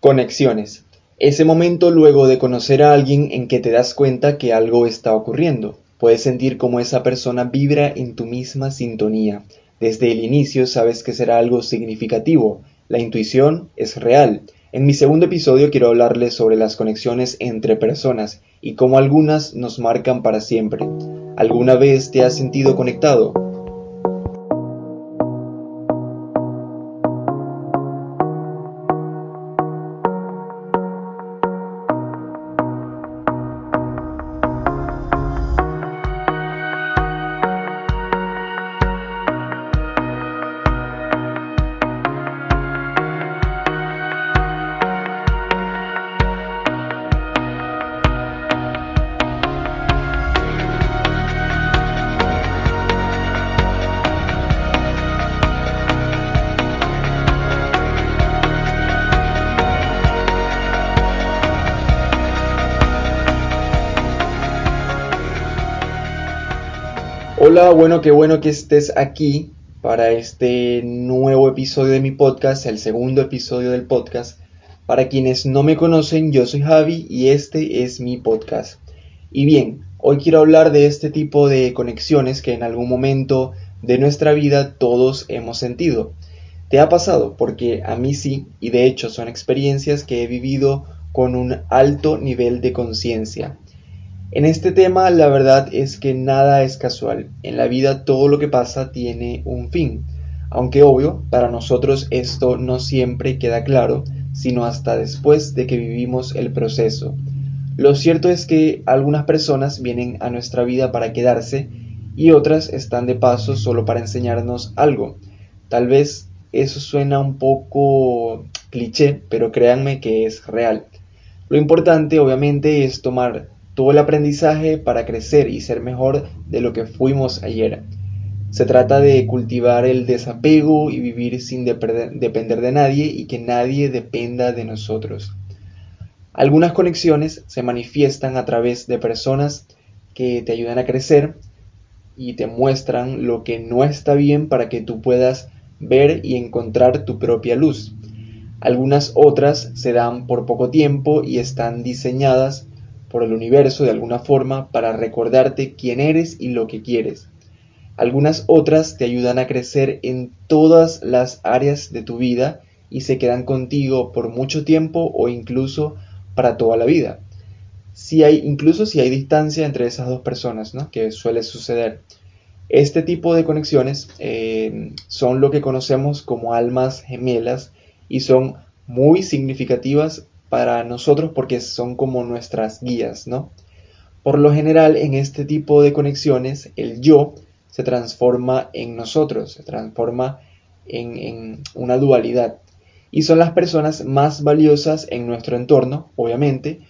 Conexiones. Ese momento luego de conocer a alguien en que te das cuenta que algo está ocurriendo. Puedes sentir como esa persona vibra en tu misma sintonía. Desde el inicio sabes que será algo significativo. La intuición es real. En mi segundo episodio quiero hablarles sobre las conexiones entre personas y cómo algunas nos marcan para siempre. ¿Alguna vez te has sentido conectado? Hola, bueno, qué bueno que estés aquí para este nuevo episodio de mi podcast, el segundo episodio del podcast. Para quienes no me conocen, yo soy Javi y este es mi podcast. Y bien, hoy quiero hablar de este tipo de conexiones que en algún momento de nuestra vida todos hemos sentido. ¿Te ha pasado? Porque a mí sí, y de hecho son experiencias que he vivido con un alto nivel de conciencia. En este tema la verdad es que nada es casual. En la vida todo lo que pasa tiene un fin. Aunque obvio, para nosotros esto no siempre queda claro, sino hasta después de que vivimos el proceso. Lo cierto es que algunas personas vienen a nuestra vida para quedarse y otras están de paso solo para enseñarnos algo. Tal vez eso suena un poco cliché, pero créanme que es real. Lo importante obviamente es tomar todo el aprendizaje para crecer y ser mejor de lo que fuimos ayer. Se trata de cultivar el desapego y vivir sin depender de nadie y que nadie dependa de nosotros. Algunas conexiones se manifiestan a través de personas que te ayudan a crecer y te muestran lo que no está bien para que tú puedas ver y encontrar tu propia luz. Algunas otras se dan por poco tiempo y están diseñadas por el universo de alguna forma para recordarte quién eres y lo que quieres. Algunas otras te ayudan a crecer en todas las áreas de tu vida y se quedan contigo por mucho tiempo o incluso para toda la vida. Si hay, incluso si hay distancia entre esas dos personas, ¿no? que suele suceder. Este tipo de conexiones eh, son lo que conocemos como almas gemelas y son muy significativas para nosotros porque son como nuestras guías, ¿no? Por lo general, en este tipo de conexiones, el yo se transforma en nosotros, se transforma en, en una dualidad. Y son las personas más valiosas en nuestro entorno, obviamente.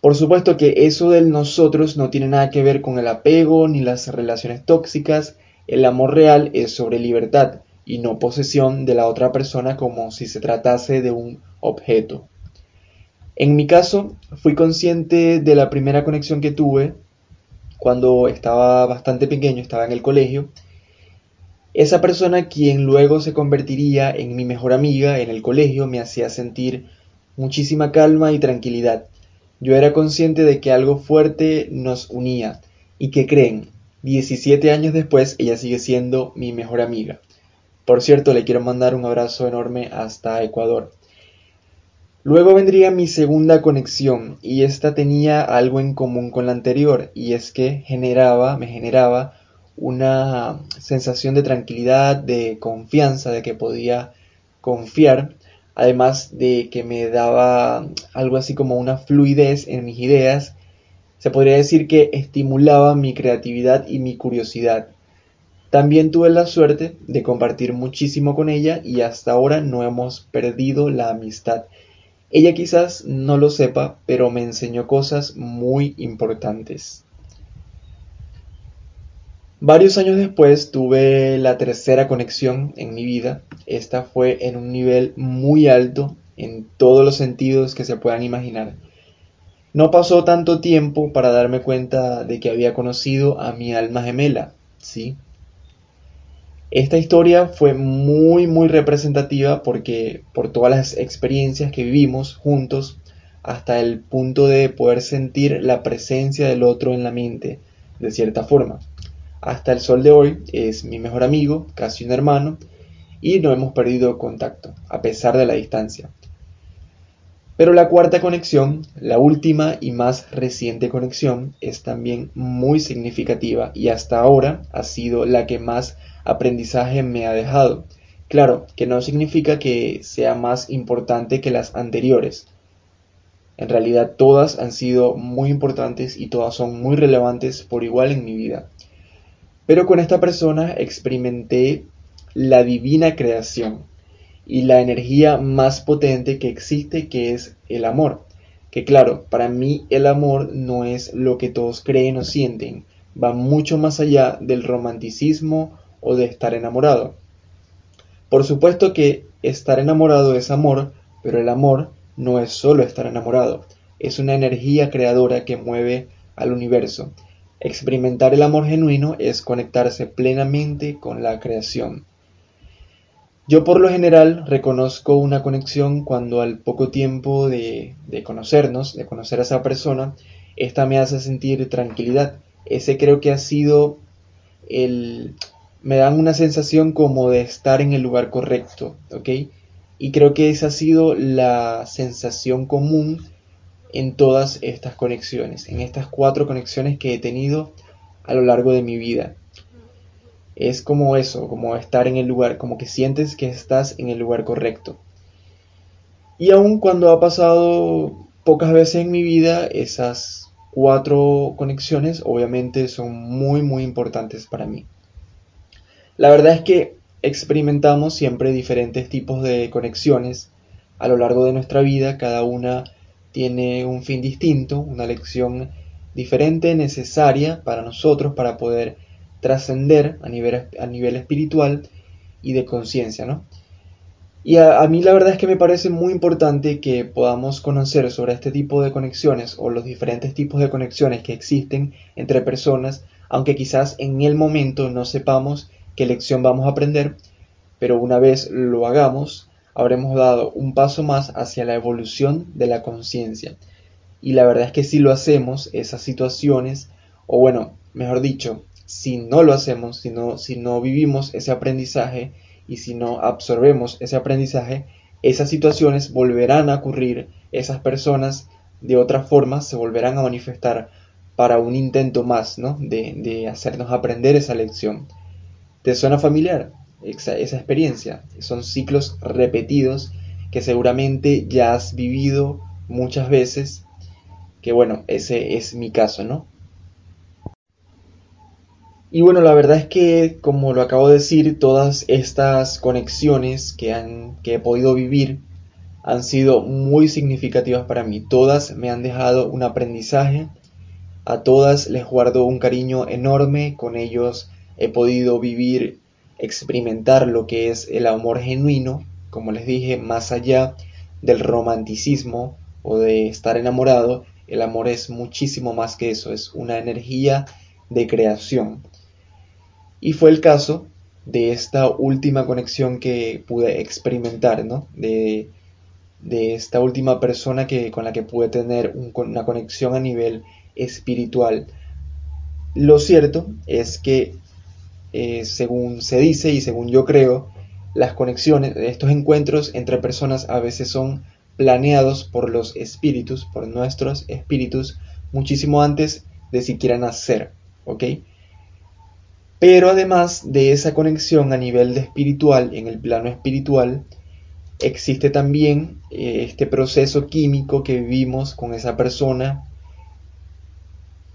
Por supuesto que eso del nosotros no tiene nada que ver con el apego ni las relaciones tóxicas. El amor real es sobre libertad y no posesión de la otra persona como si se tratase de un objeto. En mi caso, fui consciente de la primera conexión que tuve cuando estaba bastante pequeño, estaba en el colegio. Esa persona quien luego se convertiría en mi mejor amiga en el colegio me hacía sentir muchísima calma y tranquilidad. Yo era consciente de que algo fuerte nos unía y que creen, 17 años después ella sigue siendo mi mejor amiga. Por cierto, le quiero mandar un abrazo enorme hasta Ecuador. Luego vendría mi segunda conexión y esta tenía algo en común con la anterior y es que generaba, me generaba una sensación de tranquilidad, de confianza, de que podía confiar, además de que me daba algo así como una fluidez en mis ideas, se podría decir que estimulaba mi creatividad y mi curiosidad. También tuve la suerte de compartir muchísimo con ella y hasta ahora no hemos perdido la amistad. Ella quizás no lo sepa, pero me enseñó cosas muy importantes. Varios años después tuve la tercera conexión en mi vida. Esta fue en un nivel muy alto en todos los sentidos que se puedan imaginar. No pasó tanto tiempo para darme cuenta de que había conocido a mi alma gemela, ¿sí? Esta historia fue muy muy representativa porque por todas las experiencias que vivimos juntos hasta el punto de poder sentir la presencia del otro en la mente, de cierta forma. Hasta el sol de hoy es mi mejor amigo, casi un hermano, y no hemos perdido contacto, a pesar de la distancia. Pero la cuarta conexión, la última y más reciente conexión, es también muy significativa y hasta ahora ha sido la que más aprendizaje me ha dejado. Claro, que no significa que sea más importante que las anteriores. En realidad todas han sido muy importantes y todas son muy relevantes por igual en mi vida. Pero con esta persona experimenté la divina creación y la energía más potente que existe que es el amor. Que claro, para mí el amor no es lo que todos creen o sienten, va mucho más allá del romanticismo o de estar enamorado. Por supuesto que estar enamorado es amor, pero el amor no es solo estar enamorado, es una energía creadora que mueve al universo. Experimentar el amor genuino es conectarse plenamente con la creación. Yo por lo general reconozco una conexión cuando al poco tiempo de, conocernos, de conocer a esa persona, esta me hace sentir tranquilidad. Ese creo que ha sido el... me dan una sensación como de estar en el lugar correcto, ¿ok? Y creo que esa ha sido la sensación común en todas estas conexiones, en estas cuatro conexiones que he tenido a lo largo de mi vida. Es como eso, como estar en el lugar, como que sientes que estás en el lugar correcto. Y aun cuando ha pasado pocas veces en mi vida, esas cuatro conexiones obviamente son muy muy importantes para mí. La verdad es que experimentamos siempre diferentes tipos de conexiones a lo largo de nuestra vida, cada una tiene un fin distinto, una lección diferente, necesaria para nosotros para poder trascender a nivel, espiritual y de conciencia, ¿no? Y a, a, mí la verdad es que me parece muy importante que podamos conocer sobre este tipo de conexiones o los diferentes tipos de conexiones que existen entre personas, aunque quizás en el momento no sepamos qué lección vamos a aprender, pero una vez lo hagamos, habremos dado un paso más hacia la evolución de la conciencia. Y la verdad es que si lo hacemos, esas situaciones, o bueno, mejor dicho, si no lo hacemos, si no, si no vivimos ese aprendizaje y si no absorbemos ese aprendizaje, esas situaciones volverán a ocurrir, esas personas de otra forma se volverán a manifestar para un intento más, ¿no? De, de hacernos aprender esa lección. ¿Te suena familiar esa, esa experiencia? Son ciclos repetidos que seguramente ya has vivido muchas veces, que bueno, ese es mi caso, ¿no? Y bueno, la verdad es que, como lo acabo de decir, todas estas conexiones que, han, que he podido vivir han sido muy significativas para mí. Todas me han dejado un aprendizaje, a todas les guardo un cariño enorme, con ellos he podido vivir, experimentar lo que es el amor genuino, como les dije, más allá del romanticismo o de estar enamorado, el amor es muchísimo más que eso, es una energía de creación. Y fue el caso de esta última conexión que pude experimentar, ¿no? De, esta última persona que, con la que pude tener una conexión a nivel espiritual. Lo cierto es que, eh, según se dice y según yo creo, las conexiones, estos encuentros entre personas a veces son planeados por los espíritus, por nuestros espíritus, muchísimo antes de siquiera nacer, ¿ok? Pero además de esa conexión a nivel de espiritual, en el plano espiritual, existe también eh, este proceso químico que vivimos con esa persona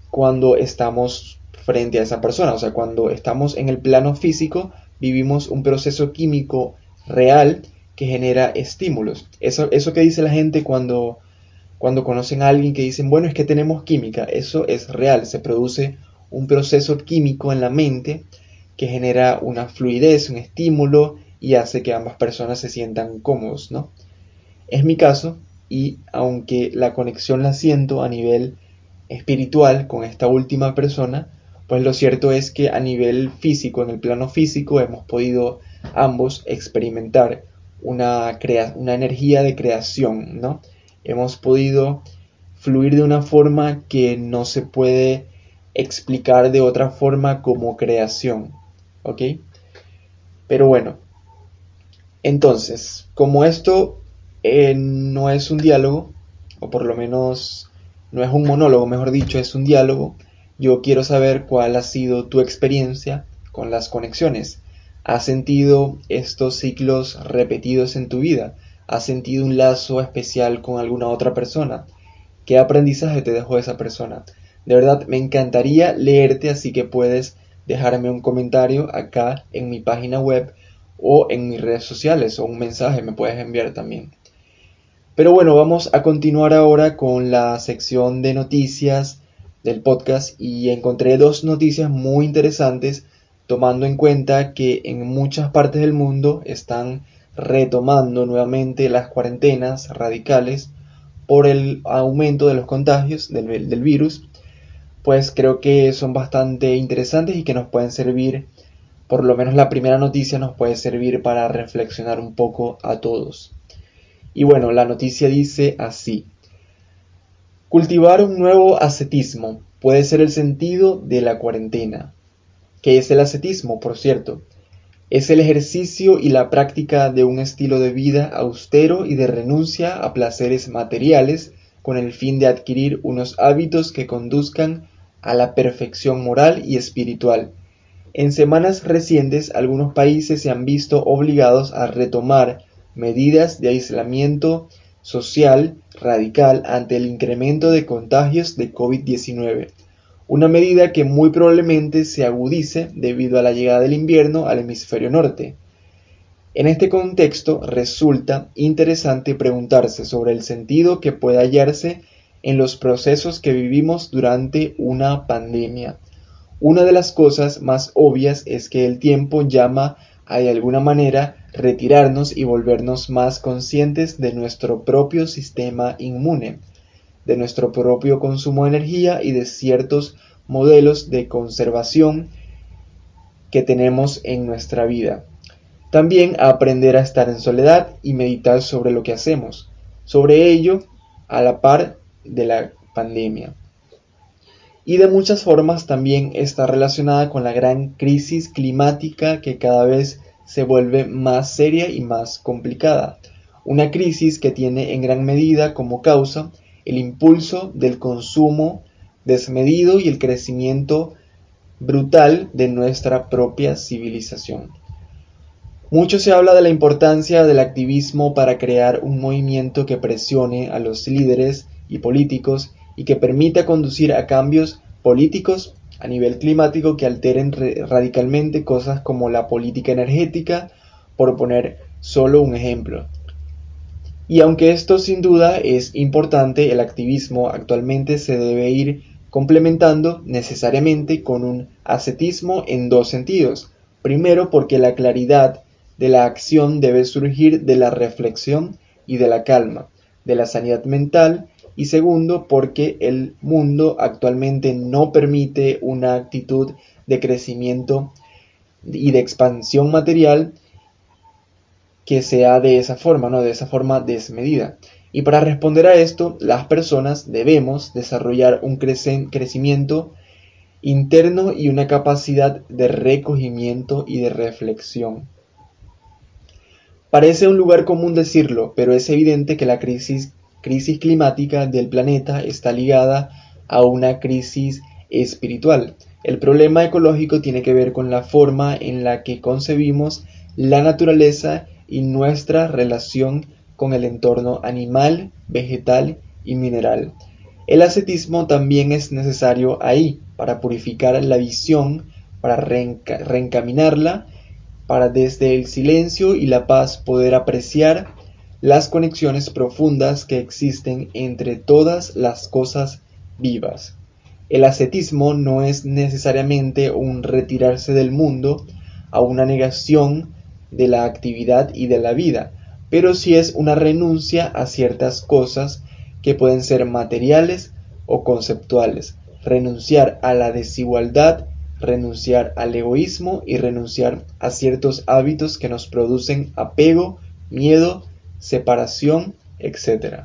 cuando estamos frente a esa persona. O sea, cuando estamos en el plano físico, vivimos un proceso químico real que genera estímulos. Eso, eso que dice la gente cuando, cuando conocen a alguien que dicen, bueno, es que tenemos química, eso es real, se produce un proceso químico en la mente que genera una fluidez, un estímulo y hace que ambas personas se sientan cómodos, ¿no? Es mi caso y aunque la conexión la siento a nivel espiritual con esta última persona, pues lo cierto es que a nivel físico, en el plano físico, hemos podido ambos experimentar una, una energía de creación, ¿no? Hemos podido fluir de una forma que no se puede explicar de otra forma como creación, ¿ok? Pero bueno, entonces, como esto eh, no es un diálogo, o por lo menos no es un monólogo, mejor dicho, es un diálogo, yo quiero saber cuál ha sido tu experiencia con las conexiones. ¿Has sentido estos ciclos repetidos en tu vida? ¿Has sentido un lazo especial con alguna otra persona? ¿Qué aprendizaje te dejó esa persona? De verdad, me encantaría leerte, así que puedes dejarme un comentario acá en mi página web o en mis redes sociales o un mensaje me puedes enviar también. Pero bueno, vamos a continuar ahora con la sección de noticias del podcast y encontré dos noticias muy interesantes tomando en cuenta que en muchas partes del mundo están retomando nuevamente las cuarentenas radicales por el aumento de los contagios del, virus, pues creo que son bastante interesantes y que nos pueden servir, por lo menos la primera noticia nos puede servir para reflexionar un poco a todos. Y bueno, la noticia dice así. Cultivar un nuevo ascetismo puede ser el sentido de la cuarentena. ¿Qué es el ascetismo, por cierto? Es el ejercicio y la práctica de un estilo de vida austero y de renuncia a placeres materiales con el fin de adquirir unos hábitos que conduzcan a la perfección moral y espiritual. En semanas recientes algunos países se han visto obligados a retomar medidas de aislamiento social radical ante el incremento de contagios de COVID-19 una medida que muy probablemente se agudice debido a la llegada del invierno al hemisferio norte. En este contexto resulta interesante preguntarse sobre el sentido que puede hallarse en los procesos que vivimos durante una pandemia. Una de las cosas más obvias es que el tiempo llama de alguna manera retirarnos y volvernos más conscientes de nuestro propio sistema inmune de nuestro propio consumo de energía y de ciertos modelos de conservación que tenemos en nuestra vida. También aprender a estar en soledad y meditar sobre lo que hacemos, sobre ello a la par de la pandemia. Y de muchas formas también está relacionada con la gran crisis climática que cada vez se vuelve más seria y más complicada. Una crisis que tiene en gran medida como causa el impulso del consumo desmedido y el crecimiento brutal de nuestra propia civilización. Mucho se habla de la importancia del activismo para crear un movimiento que presione a los líderes y políticos y que permita conducir a cambios políticos a nivel climático que alteren radicalmente cosas como la política energética, por poner solo un ejemplo. Y aunque esto sin duda es importante, el activismo actualmente se debe ir complementando necesariamente con un ascetismo en dos sentidos. Primero, porque la claridad de la acción debe surgir de la reflexión y de la calma, de la sanidad mental, y segundo, porque el mundo actualmente no permite una actitud de crecimiento y de expansión material que sea de esa forma, ¿no? De esa forma desmedida. Y para responder a esto, las personas debemos desarrollar un crecimiento interno y una capacidad de recogimiento y de reflexión. Parece un lugar común decirlo, pero es evidente que la crisis, crisis climática del planeta está ligada a una crisis espiritual. El problema ecológico tiene que ver con la forma en la que concebimos la naturaleza y nuestra relación con el entorno animal, vegetal y mineral. El ascetismo también es necesario ahí para purificar la visión, para reencaminarla, para desde el silencio y la paz poder apreciar las conexiones profundas que existen entre todas las cosas vivas. El ascetismo no es necesariamente un retirarse del mundo a una negación de la actividad y de la vida, pero sí es una renuncia a ciertas cosas que pueden ser materiales o conceptuales, renunciar a la desigualdad renunciar al egoísmo y renunciar a ciertos hábitos que nos producen apego, miedo, separación, etc.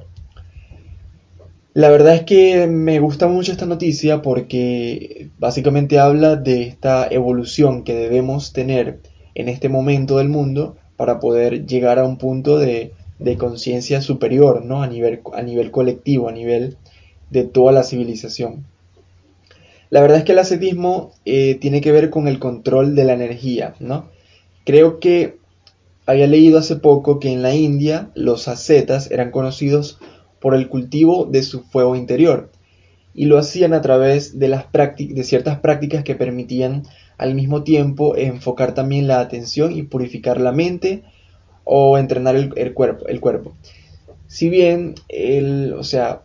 La verdad es que me gusta mucho esta noticia porque básicamente habla de esta evolución que debemos tener en este momento del mundo para poder llegar a un punto de, conciencia superior, ¿no? A nivel, a nivel colectivo, a nivel de toda la civilización. La verdad es que el ascetismo eh, tiene que ver con el control de la energía, ¿no? Creo que había leído hace poco que en la India los ascetas eran conocidos por el cultivo de su fuego interior y lo hacían a través de, las de ciertas prácticas que permitían al mismo tiempo enfocar también la atención y purificar la mente o entrenar el, cuerpo, el cuerpo. Si bien, o sea,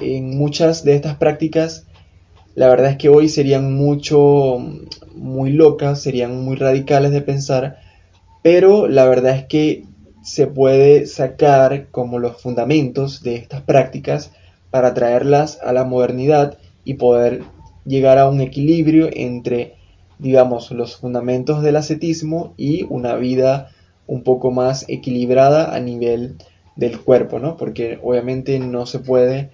en muchas de estas prácticas la verdad es que hoy serían mucho, muy locas, serían muy radicales de pensar, pero la verdad es que se puede sacar como los fundamentos de estas prácticas para traerlas a la modernidad y poder llegar a un equilibrio entre, digamos, los fundamentos del ascetismo y una vida un poco más equilibrada a nivel del cuerpo, ¿no? Porque obviamente no se puede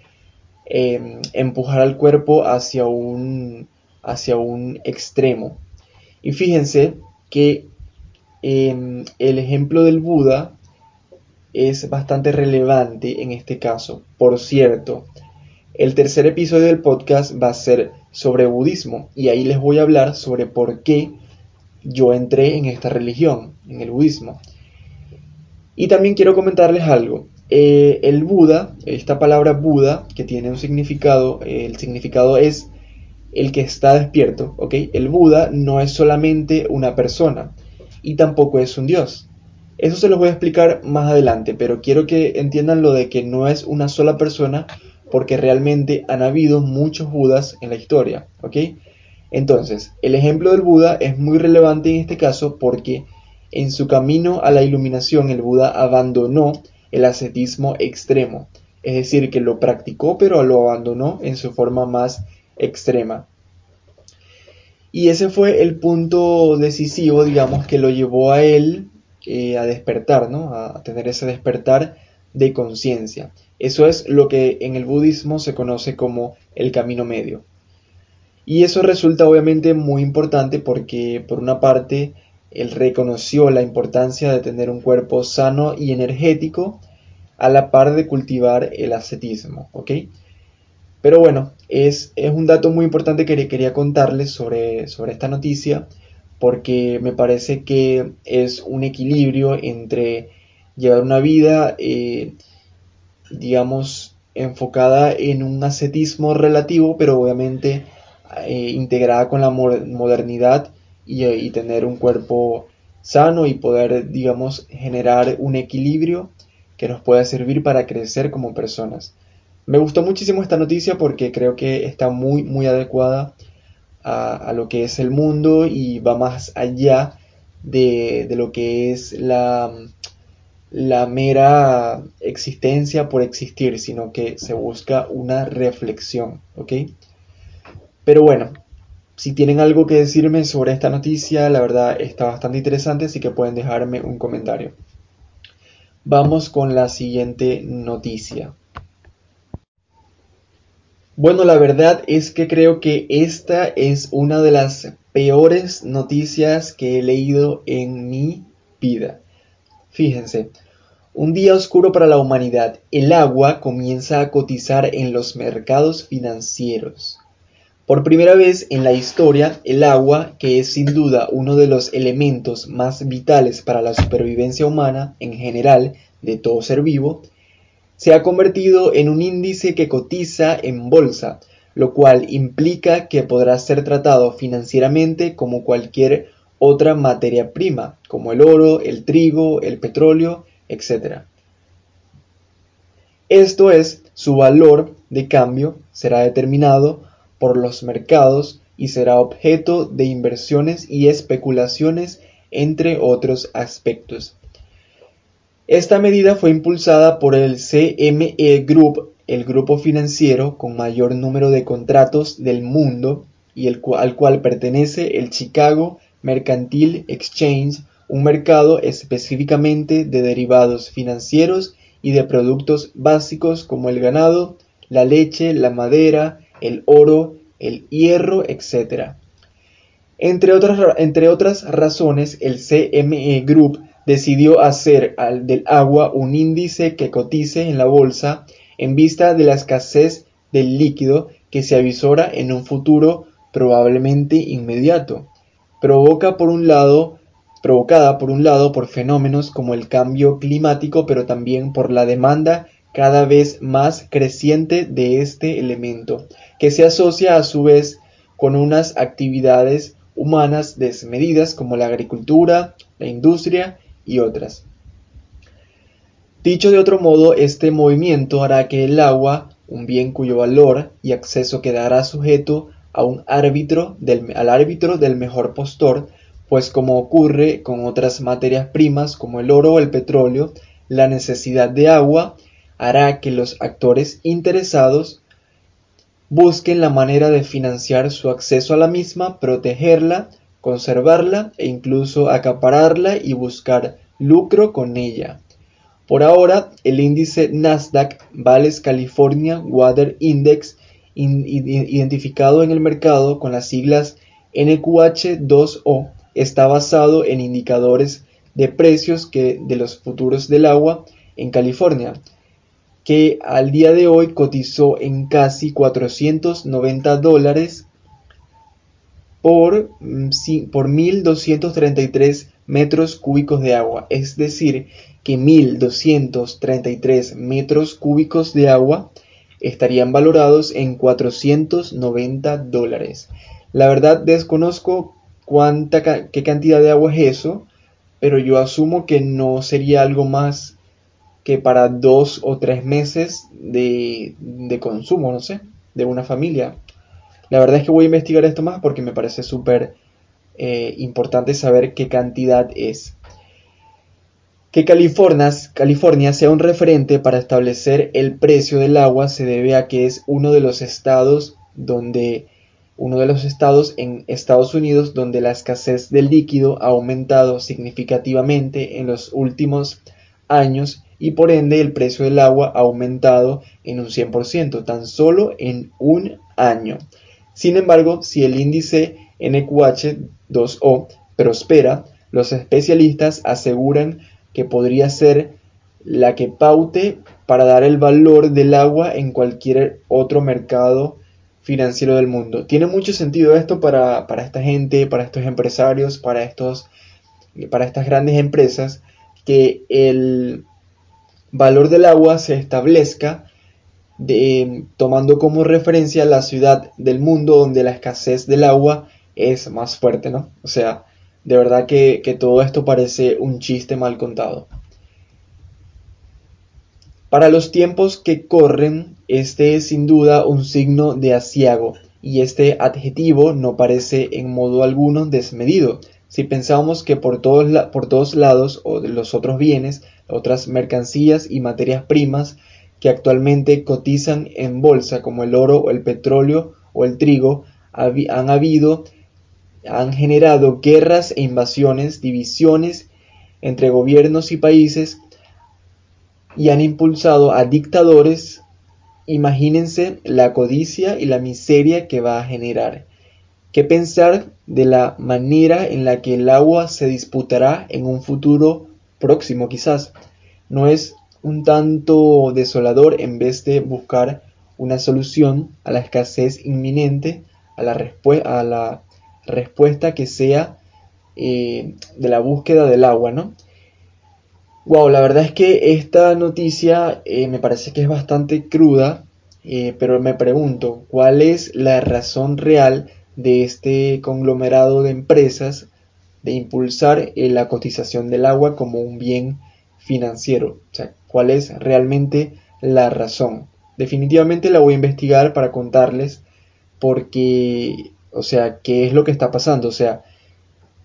Em, empujar al cuerpo hacia un, hacia un extremo. Y fíjense que em, el ejemplo del Buda es bastante relevante en este caso. Por cierto, el tercer episodio del podcast va a ser sobre budismo y ahí les voy a hablar sobre por qué yo entré en esta religión, en el budismo. Y también quiero comentarles algo. Eh, el Buda, esta palabra Buda, que tiene un significado, el significado es el que está despierto, ¿ok? El Buda no es solamente una persona y tampoco es un dios. Eso se los voy a explicar más adelante, pero quiero que entiendan lo de que no es una sola persona porque realmente han habido muchos Budas en la historia, ¿ok? Entonces, el ejemplo del Buda es muy relevante en este caso porque en su camino a la iluminación el Buda abandonó el ascetismo extremo, es decir, que lo practicó pero lo abandonó en su forma más extrema. Y ese fue el punto decisivo, digamos, que lo llevó a él eh, a despertar, ¿no? A tener ese despertar de conciencia. Eso es lo que en el budismo se conoce como el camino medio. Y eso resulta obviamente muy importante porque por una parte él reconoció la importancia de tener un cuerpo sano y energético a la par de cultivar el ascetismo, ¿ok? Pero bueno, es, es un dato muy importante que quería contarles sobre, sobre esta noticia porque me parece que es un equilibrio entre llevar una vida, eh, digamos, enfocada en un ascetismo relativo, pero obviamente eh, integrada con la modernidad y, tener un cuerpo sano y poder, digamos, generar un equilibrio que nos pueda servir para crecer como personas. Me gustó muchísimo esta noticia porque creo que está muy, muy adecuada a, lo que es el mundo y va más allá de, lo que es la, la mera existencia por existir, sino que se busca una reflexión, ¿ok? Pero bueno, si tienen algo que decirme sobre esta noticia, la verdad está bastante interesante, así que pueden dejarme un comentario. Vamos con la siguiente noticia. Bueno, la verdad es que creo que esta es una de las peores noticias que he leído en mi vida. Fíjense, un día oscuro para la humanidad. El agua comienza a cotizar en los mercados financieros. Por primera vez en la historia, el agua, que es sin duda uno de los elementos más vitales para la supervivencia humana en general de todo ser vivo, se ha convertido en un índice que cotiza en bolsa, lo cual implica que podrá ser tratado financieramente como cualquier otra materia prima, como el oro, el trigo, el petróleo, etc. Esto es, su valor de cambio será determinado por los mercados y será objeto de inversiones y especulaciones, entre otros aspectos. Esta medida fue impulsada por el CME Group, el grupo financiero con mayor número de contratos del mundo, y al cual pertenece el Chicago Mercantile Exchange, un mercado específicamente de derivados financieros y de productos básicos como el ganado, la leche, la madera, el oro, el hierro, etc. Entre otras, entre otras razones, el CME Group decidió hacer del agua un índice que cotice en la bolsa en vista de la escasez del líquido que se avisora en un futuro probablemente inmediato. Por un lado provocada por un lado por fenómenos como el cambio climático, pero también por la demanda cada vez más creciente de este elemento, que se asocia a su vez con unas actividades humanas desmedidas como la agricultura, la industria otras. Dicho de otro modo, este movimiento hará que el agua, un bien cuyo valor y acceso quedará sujeto a un árbitro al árbitro del mejor postor, pues como ocurre con otras materias primas como el oro o el petróleo, la necesidad de agua hará que los actores interesados busquen la manera de financiar su acceso a la misma, protegerla, conservarla e incluso acapararla y buscar lucro con ella. Por ahora, el índice Nasdaq Vales California Water Index, identificado en el mercado con las siglas NQH2O, está basado en indicadores de precios que, de los futuros del agua en California, que al día de hoy cotizó en casi 490 dólares por, mm, por 1.233 metros cúbicos de agua. Es decir, que 1.233 metros cúbicos de agua estarían valorados en 490 dólares. La verdad desconozco cuánta, qué cantidad de agua es eso, pero yo asumo que no sería algo más que para dos o tres meses de, de consumo, no sé, de una familia. La verdad es que voy a investigar esto más porque me parece súper eh, importante saber qué cantidad es. Que California, California sea un referente para establecer el precio del agua se debe a que es uno de los estados donde uno de los estados en Estados Unidos donde la escasez del líquido ha aumentado significativamente en los últimos años y por ende el precio del agua ha aumentado en un 100% tan solo en un año. Sin embargo, si el índice NQH2O prospera, los especialistas aseguran que podría ser la que paute para dar el valor del agua en cualquier otro mercado financiero del mundo. Tiene mucho sentido esto para, esta gente, para estos empresarios, para, estos, para estas grandes empresas, que el valor del agua se establezca de, tomando como referencia la ciudad del mundo donde la escasez del agua es más fuerte, ¿no? O sea, de verdad que, que todo esto parece un chiste mal contado. Para los tiempos que corren, este es sin duda un signo de asiago, y este adjetivo no parece en modo alguno desmedido. Si pensamos que por todos, por lados, o de los otros bienes, otras mercancías y materias primas que actualmente cotizan en bolsa, como el oro o el petróleo o el trigo, han habido, han generado guerras e invasiones, divisiones entre gobiernos y países y han impulsado a dictadores, imagínense la codicia y la miseria que va a generar. ¿Qué pensar de la manera en la que el agua se disputará en un futuro próximo quizás? ¿No es un tanto desolador en vez de buscar una solución a la escasez inminente, a la, a la respuesta que sea eh, de la búsqueda del agua, ¿no? Wow, la verdad es que esta noticia eh, me parece que es bastante cruda, eh, pero me pregunto, ¿cuál es la razón real de este conglomerado de empresas de impulsar la cotización del agua como un bien financiero? O sea, ¿cuál es realmente la razón? Definitivamente la voy a investigar para contarles porque, o sea, ¿qué es lo que está pasando? O sea,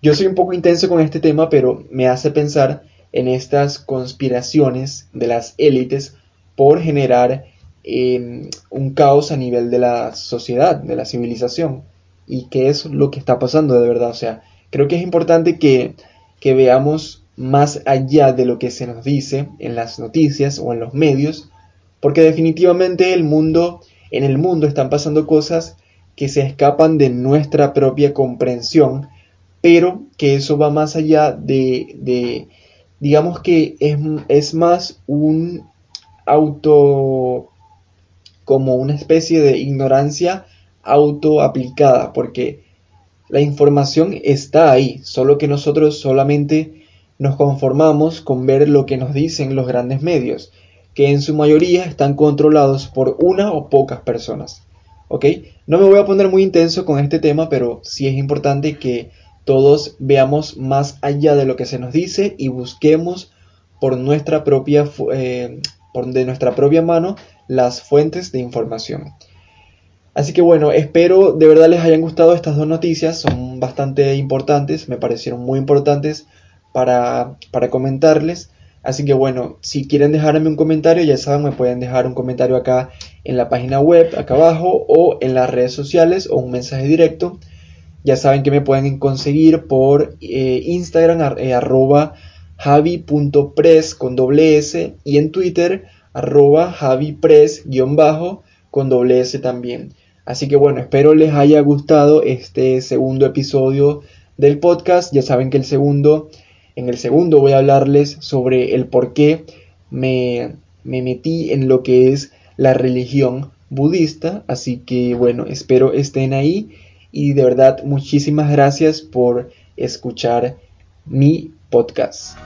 yo soy un poco intenso con este tema, pero me hace pensar en estas conspiraciones de las élites por generar em, un caos a nivel de la sociedad, de la civilización. y qué es lo que está pasando de verdad. O sea, creo que es importante que, que veamos más allá de lo que se nos dice en las noticias o en los medios, porque definitivamente el mundo, en el mundo están pasando cosas que se escapan de nuestra propia comprensión, pero que eso va más allá de, de digamos que es, es más un auto, como una especie de ignorancia auto aplicada, porque la información está ahí, solo que nosotros solamente nos conformamos con ver lo que nos dicen los grandes medios, que en su mayoría están controlados por una o pocas personas. ¿Ok? No me voy a poner muy intenso con este tema, pero sí es importante que todos veamos más allá de lo que se nos dice y busquemos por nuestra propia, eh, por de nuestra propia mano las fuentes de información. Así que bueno, espero de verdad les hayan gustado estas dos noticias, son bastante importantes, me parecieron muy importantes para, para comentarles. Así que bueno, si quieren dejarme un comentario, ya saben, me pueden dejar un comentario acá en la página web, acá abajo, o en las redes sociales, o un mensaje directo. Ya saben que me pueden conseguir por eh, Instagram, eh, arroba javi.press con doble S, y en Twitter, arroba javipress guion bajo con doble S también. Así que bueno, espero les haya gustado este segundo episodio del podcast. Ya saben que el segundo, en el segundo voy a hablarles sobre el por qué me, me metí en lo que es la religión budista. Así que bueno, espero estén ahí y de verdad muchísimas gracias por escuchar mi podcast.